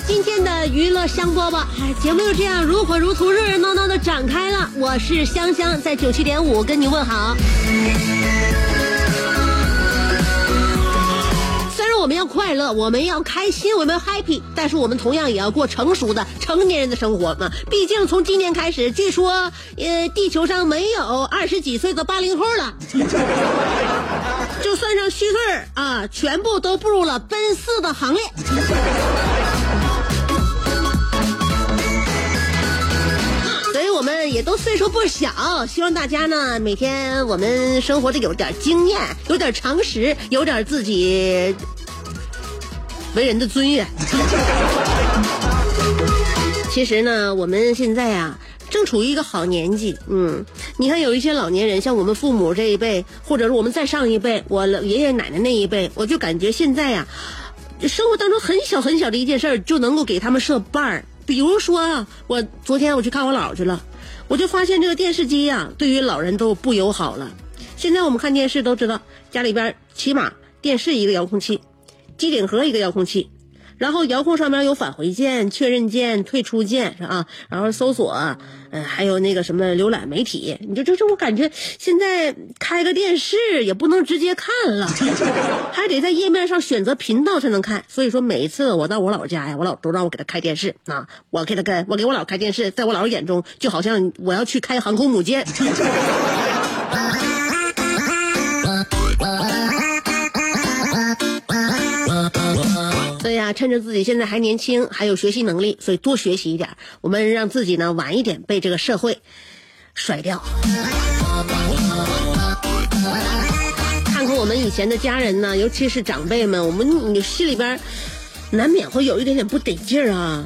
今天的娱乐香饽饽。哎，节目就这样如火如荼、热热闹闹的展开了。我是香香，在九七点五跟你问好。虽然我们要快乐，我们要开心，我们要 happy，但是我们同样也要过成熟的成年人的生活嘛。毕竟从今年开始，据说呃，地球上没有二十几岁的八零后了。就算上虚岁啊，全部都步入了奔四的行列。们也都岁数不小，希望大家呢每天我们生活的有点经验，有点常识，有点自己为人的尊严。其实呢，我们现在啊，正处于一个好年纪。嗯，你看有一些老年人，像我们父母这一辈，或者是我们再上一辈，我爷爷奶奶那一辈，我就感觉现在呀、生活当中很小很小的一件事儿就能够给他们设伴儿。比如说啊，我昨天我去看我姥去了，我就发现这个电视机呀、对于老人都不友好了。现在我们看电视都知道，家里边起码电视一个遥控器，机顶盒一个遥控器，然后遥控上面有返回键、确认键、退出键是啊？然后搜索，嗯、还有那个什么浏览媒体。你就这这，我感觉现在开个电视也不能直接看了，还得在页面上选择频道才能看。所以说，每一次我到我姥家呀，我姥都让我给他开电视啊，我给他开，我给我姥开电视，在我姥眼中就好像我要去开航空母舰。趁着自己现在还年轻，还有学习能力，所以多学习一点。我们让自己呢晚一点被这个社会甩掉。看看我们以前的家人呢，尤其是长辈们，我们你心里边难免会有一点点不得劲儿啊。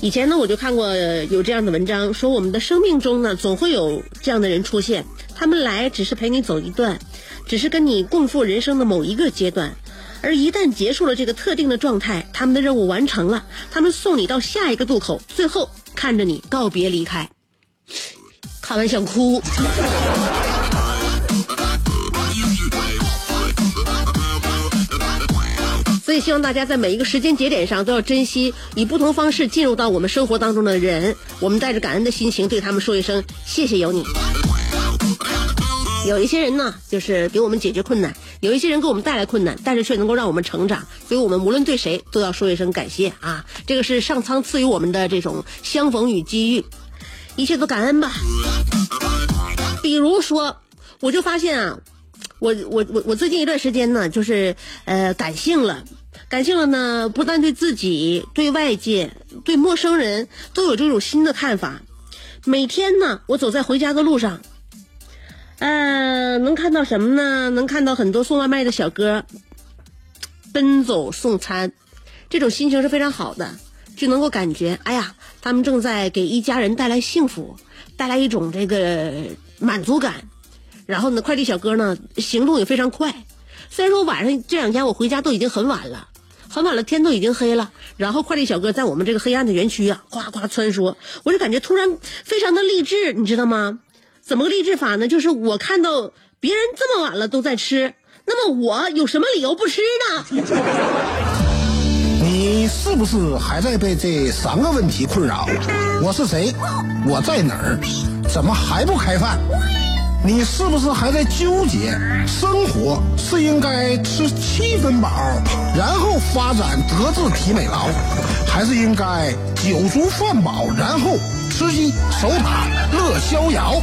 以前呢，我就看过有这样的文章，说我们的生命中呢，总会有这样的人出现，他们来只是陪你走一段，只是跟你共赴人生的某一个阶段，而一旦结束了这个特定的状态，他们的任务完成了，他们送你到下一个渡口，最后看着你告别离开，看完想哭。所以希望大家在每一个时间节点上都要珍惜以不同方式进入到我们生活当中的人，我们带着感恩的心情对他们说一声谢谢有你。有一些人呢，就是给我们解决困难；有一些人给我们带来困难，但是却能够让我们成长。所以我们无论对谁都要说一声感谢啊！这个是上苍赐予我们的这种相逢与机遇，一切都感恩吧。比如说，我就发现啊，我我我我最近一段时间呢，就是呃感性了，感性了呢，不但对自己、对外界、对陌生人都有这种新的看法。每天呢，我走在回家的路上，呃，能看到什么呢？能看到很多送外卖的小哥奔走送餐，这种心情是非常好的，就能够感觉，哎呀，他们正在给一家人带来幸福，带来一种这个满足感。然后呢，快递小哥呢行动也非常快。虽然说晚上这两天我回家都已经很晚了，很晚了，天都已经黑了。然后快递小哥在我们这个黑暗的园区啊，呱呱穿梭，我就感觉突然非常的励志，你知道吗？怎么个励志法呢？就是我看到别人这么晚了都在吃，那么我有什么理由不吃呢？你是不是还在被这三个问题困扰？我是谁？我在哪儿？怎么还不开饭？你是不是还在纠结？生活是应该吃七分饱，然后发展德智体美劳，还是应该酒足饭饱，然后吃鸡守塔乐逍遥？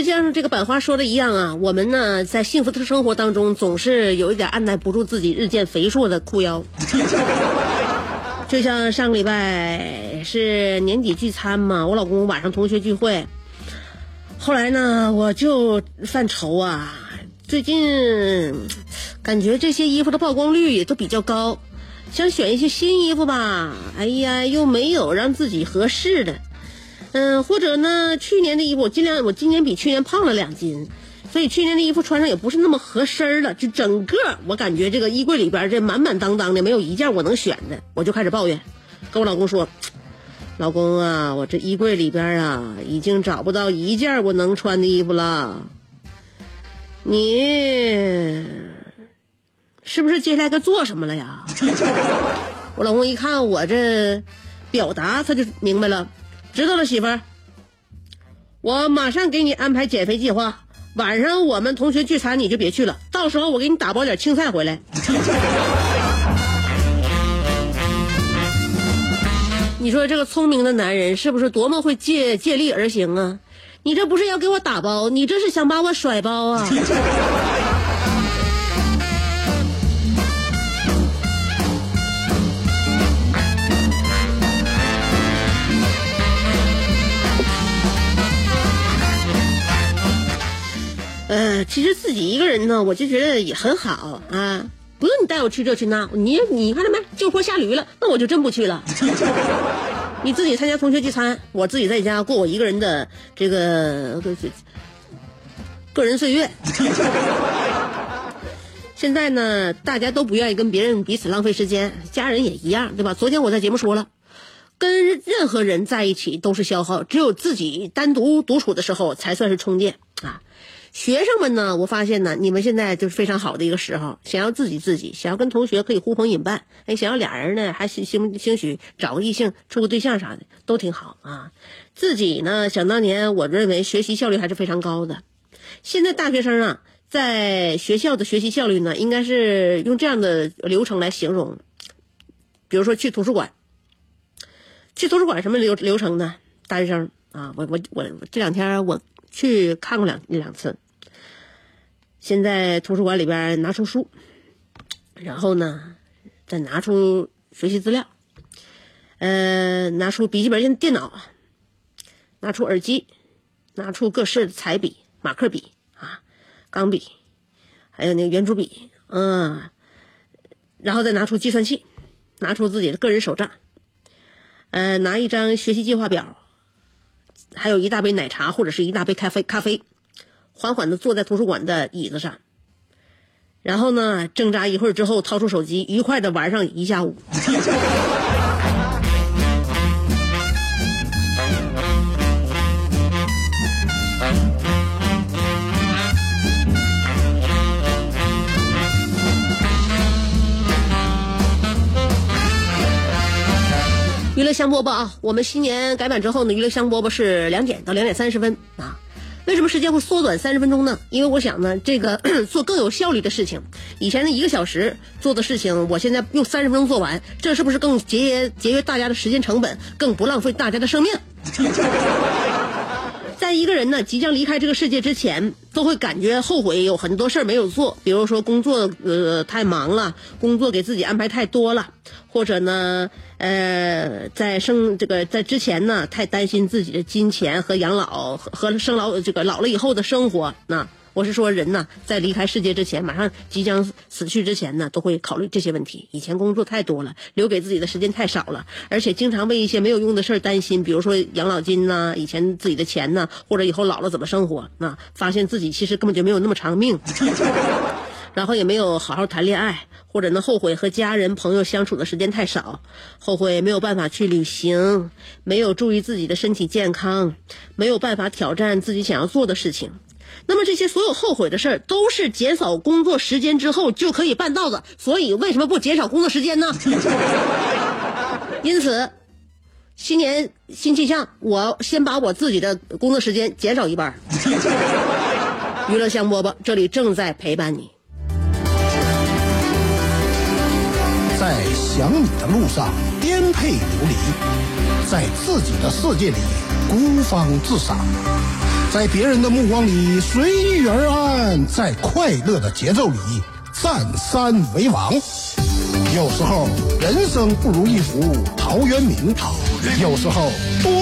实际上，这个版花说的一样啊，我们呢在幸福的生活当中，总是有一点按耐不住自己日渐肥硕的裤腰。就像上个礼拜是年底聚餐嘛，我老公晚上同学聚会，后来呢我就犯愁啊，最近感觉这些衣服的曝光率也都比较高，想选一些新衣服吧，哎呀又没有让自己合适的。嗯，或者呢，去年的衣服我尽量，我今年比去年胖了两斤，所以去年的衣服穿上也不是那么合身了。就整个我感觉这个衣柜里边这满满当当的，没有一件我能选的，我就开始抱怨，跟我老公说：“老公啊，我这衣柜里边啊，已经找不到一件我能穿的衣服了。你是不是接下来该做什么了呀？” 我老公一看我这表达，他就明白了。知道了，媳妇儿，我马上给你安排减肥计划。晚上我们同学聚餐，你就别去了。到时候我给你打包点青菜回来。你说这个聪明的男人是不是多么会借借力而行啊？你这不是要给我打包，你这是想把我甩包啊？呃，其实自己一个人呢，我就觉得也很好啊，不用你带我去这去那。你你看到没？就坡下驴了，那我就真不去了。你自己参加同学聚餐，我自己在家过我一个人的这个个人岁月。现在呢，大家都不愿意跟别人彼此浪费时间，家人也一样，对吧？昨天我在节目说了，跟任何人在一起都是消耗，只有自己单独独处的时候才算是充电啊。学生们呢？我发现呢，你们现在就是非常好的一个时候，想要自己自己，想要跟同学可以呼朋引伴，哎，想要俩人呢，还兴兴兴许找个异性处个对象啥的，都挺好啊。自己呢，想当年我认为学习效率还是非常高的。现在大学生啊，在学校的学习效率呢，应该是用这样的流程来形容。比如说去图书馆，去图书馆什么流流程呢？大学生啊，我我我这两天我。去看过两一两次，先在图书馆里边拿出书，然后呢，再拿出学习资料，呃，拿出笔记本电脑，拿出耳机，拿出各式彩笔、马克笔啊、钢笔，还有那个圆珠笔，嗯，然后再拿出计算器，拿出自己的个人手账，呃，拿一张学习计划表。还有一大杯奶茶或者是一大杯咖啡，咖啡，缓缓的坐在图书馆的椅子上，然后呢，挣扎一会儿之后，掏出手机，愉快的玩上一下午。娱乐香饽饽啊！我们新年改版之后呢，娱乐香饽饽是两点到两点三十分啊。为什么时间会缩短三十分钟呢？因为我想呢，这个 做更有效率的事情，以前的一个小时做的事情，我现在用三十分钟做完，这是不是更节约节约大家的时间成本，更不浪费大家的生命？在一个人呢即将离开这个世界之前，都会感觉后悔，有很多事儿没有做，比如说工作呃太忙了，工作给自己安排太多了，或者呢呃在生这个在之前呢太担心自己的金钱和养老和和生老这个老了以后的生活那。我是说，人呢，在离开世界之前，马上即将死去之前呢，都会考虑这些问题。以前工作太多了，留给自己的时间太少了，而且经常为一些没有用的事儿担心，比如说养老金呐，以前自己的钱呐，或者以后老了怎么生活。那发现自己其实根本就没有那么长命，然后也没有好好谈恋爱，或者呢后悔和家人朋友相处的时间太少，后悔没有办法去旅行，没有注意自己的身体健康，没有办法挑战自己想要做的事情。那么这些所有后悔的事儿，都是减少工作时间之后就可以办到的。所以为什么不减少工作时间呢？因此，新年新气象，我先把我自己的工作时间减少一半。娱乐香饽饽，这里正在陪伴你。在想你的路上颠沛流离，在自己的世界里孤芳自赏。在别人的目光里随遇而安，在快乐的节奏里占山为王。有时候人生不如一幅陶渊明，有时候多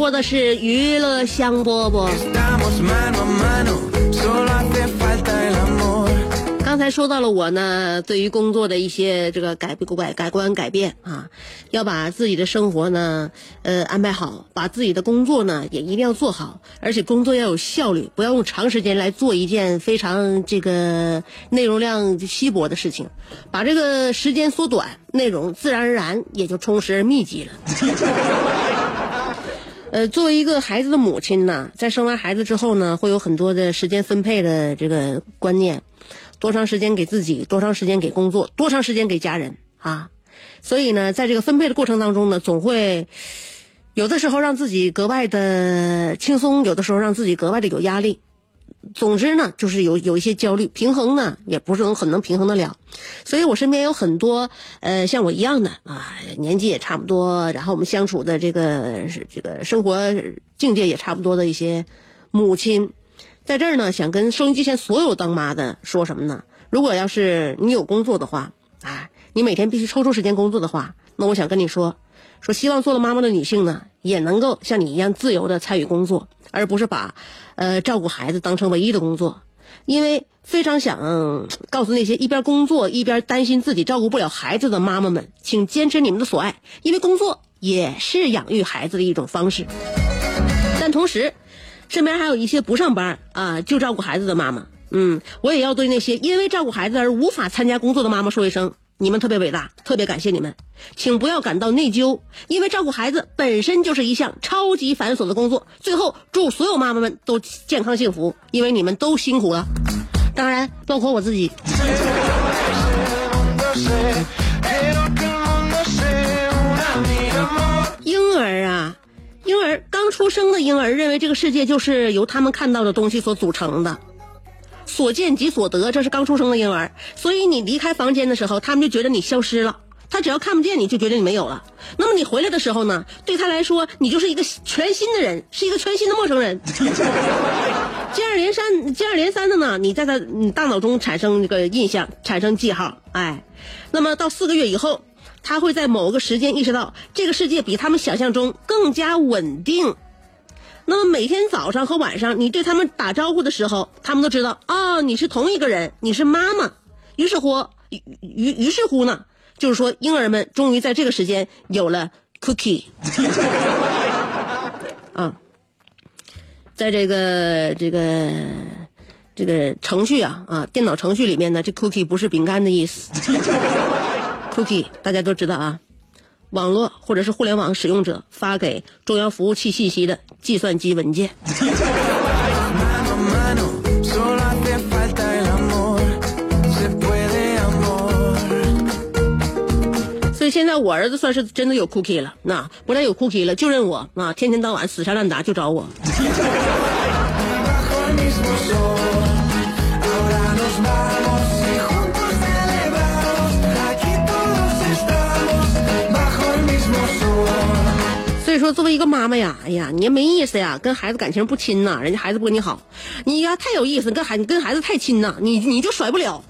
播的是娱乐香饽饽。刚才说到了我呢，对于工作的一些这个改改改观改变啊，要把自己的生活呢，呃安排好，把自己的工作呢也一定要做好，而且工作要有效率，不要用长时间来做一件非常这个内容量稀薄的事情，把这个时间缩短，内容自然而然也就充实而密集了。呃，作为一个孩子的母亲呢，在生完孩子之后呢，会有很多的时间分配的这个观念，多长时间给自己，多长时间给工作，多长时间给家人啊。所以呢，在这个分配的过程当中呢，总会有的时候让自己格外的轻松，有的时候让自己格外的有压力。总之呢，就是有有一些焦虑，平衡呢也不是能很能平衡得了，所以我身边有很多呃像我一样的啊，年纪也差不多，然后我们相处的这个这个生活境界也差不多的一些母亲，在这儿呢，想跟收音机前所有当妈的说什么呢？如果要是你有工作的话，啊，你每天必须抽出时间工作的话，那我想跟你说，说希望做了妈妈的女性呢，也能够像你一样自由的参与工作。而不是把，呃，照顾孩子当成唯一的工作，因为非常想告诉那些一边工作一边担心自己照顾不了孩子的妈妈们，请坚持你们的所爱，因为工作也是养育孩子的一种方式。但同时，身边还有一些不上班啊就照顾孩子的妈妈，嗯，我也要对那些因为照顾孩子而无法参加工作的妈妈说一声。你们特别伟大，特别感谢你们，请不要感到内疚，因为照顾孩子本身就是一项超级繁琐的工作。最后，祝所有妈妈们都健康幸福，因为你们都辛苦了，当然包括我自己。婴儿啊，婴儿刚出生的婴儿认为这个世界就是由他们看到的东西所组成的。所见即所得，这是刚出生的婴儿，所以你离开房间的时候，他们就觉得你消失了。他只要看不见你，就觉得你没有了。那么你回来的时候呢？对他来说，你就是一个全新的人，是一个全新的陌生人。接二连三，接二连三的呢，你在他你大脑中产生这个印象，产生记号。哎，那么到四个月以后，他会在某个时间意识到，这个世界比他们想象中更加稳定。那么每天早上和晚上，你对他们打招呼的时候，他们都知道啊，你是同一个人，你是妈妈。于是乎，于于于是乎呢，就是说，婴儿们终于在这个时间有了 cookie。啊，在这个这个这个程序啊啊，电脑程序里面呢，这 cookie 不是饼干的意思。cookie 大家都知道啊，网络或者是互联网使用者发给中央服务器信息的计算机文件。所以现在我儿子算是真的有 cookie 了，那不但有 cookie 了，就认我啊，天天到晚死缠烂打就找我。所以说，作为一个妈妈呀，哎呀，你也没意思呀，跟孩子感情不亲呐，人家孩子不跟你好，你呀太有意思，跟孩你跟孩子太亲呐，你你就甩不了。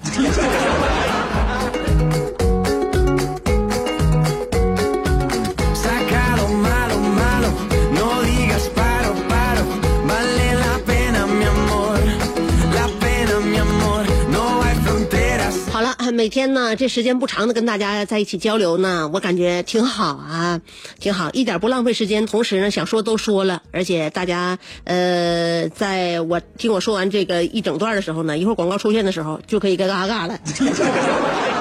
每天呢这时间不长的跟大家在一起交流呢，我感觉挺好啊，挺好，一点不浪费时间。同时呢，想说都说了，而且大家呃，在我听我说完这个一整段的时候呢，一会儿广告出现的时候就可以嘎嘎嘎了。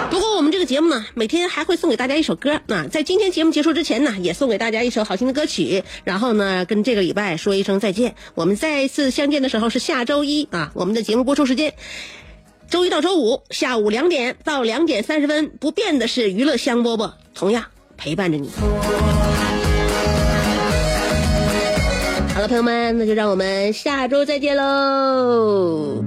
不过我们这个节目呢，每天还会送给大家一首歌啊，在今天节目结束之前呢，也送给大家一首好听的歌曲，然后呢，跟这个礼拜说一声再见。我们再一次相见的时候是下周一啊，我们的节目播出时间。周一到周五下午两点到两点三十分，不变的是娱乐香饽饽，同样陪伴着你。好了，朋友们，那就让我们下周再见喽。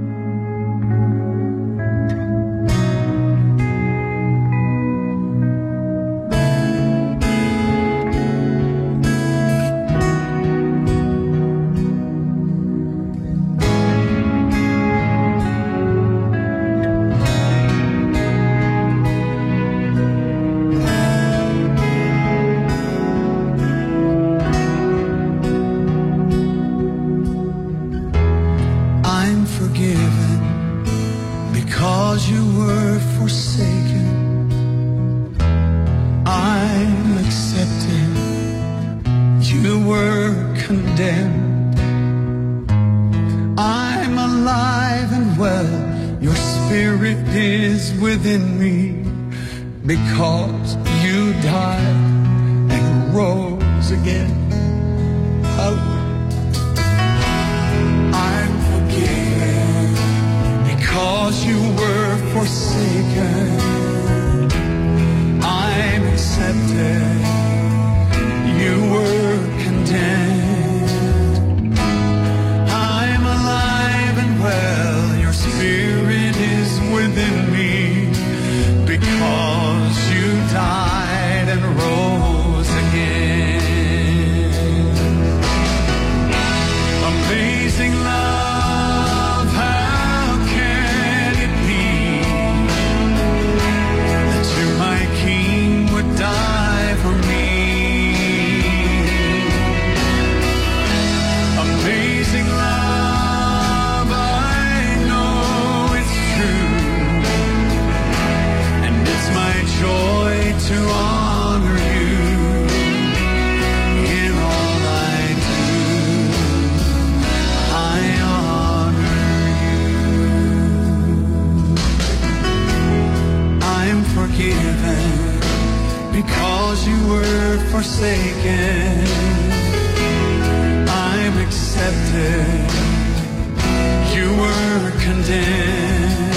Spirit is within me because you died and rose again. Hallelujah. I'm forgiven because you were forsaken. Because you were forsaken. I'm accepted. You were condemned.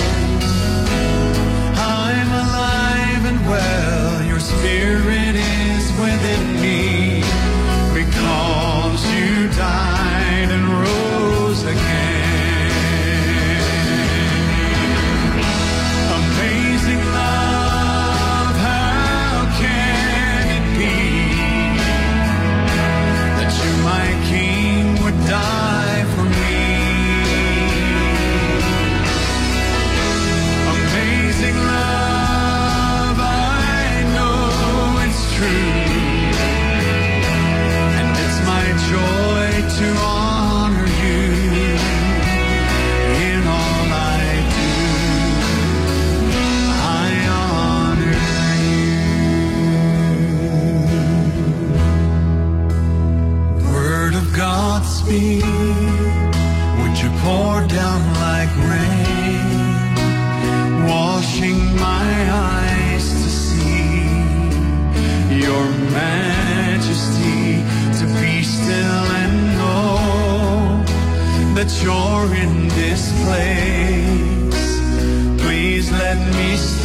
I'm alive and well. Your spirit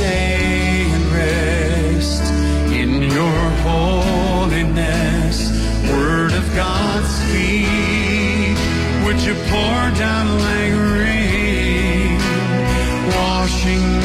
stay and rest in your holiness. Word of God, speak. Would you pour down like rain, washing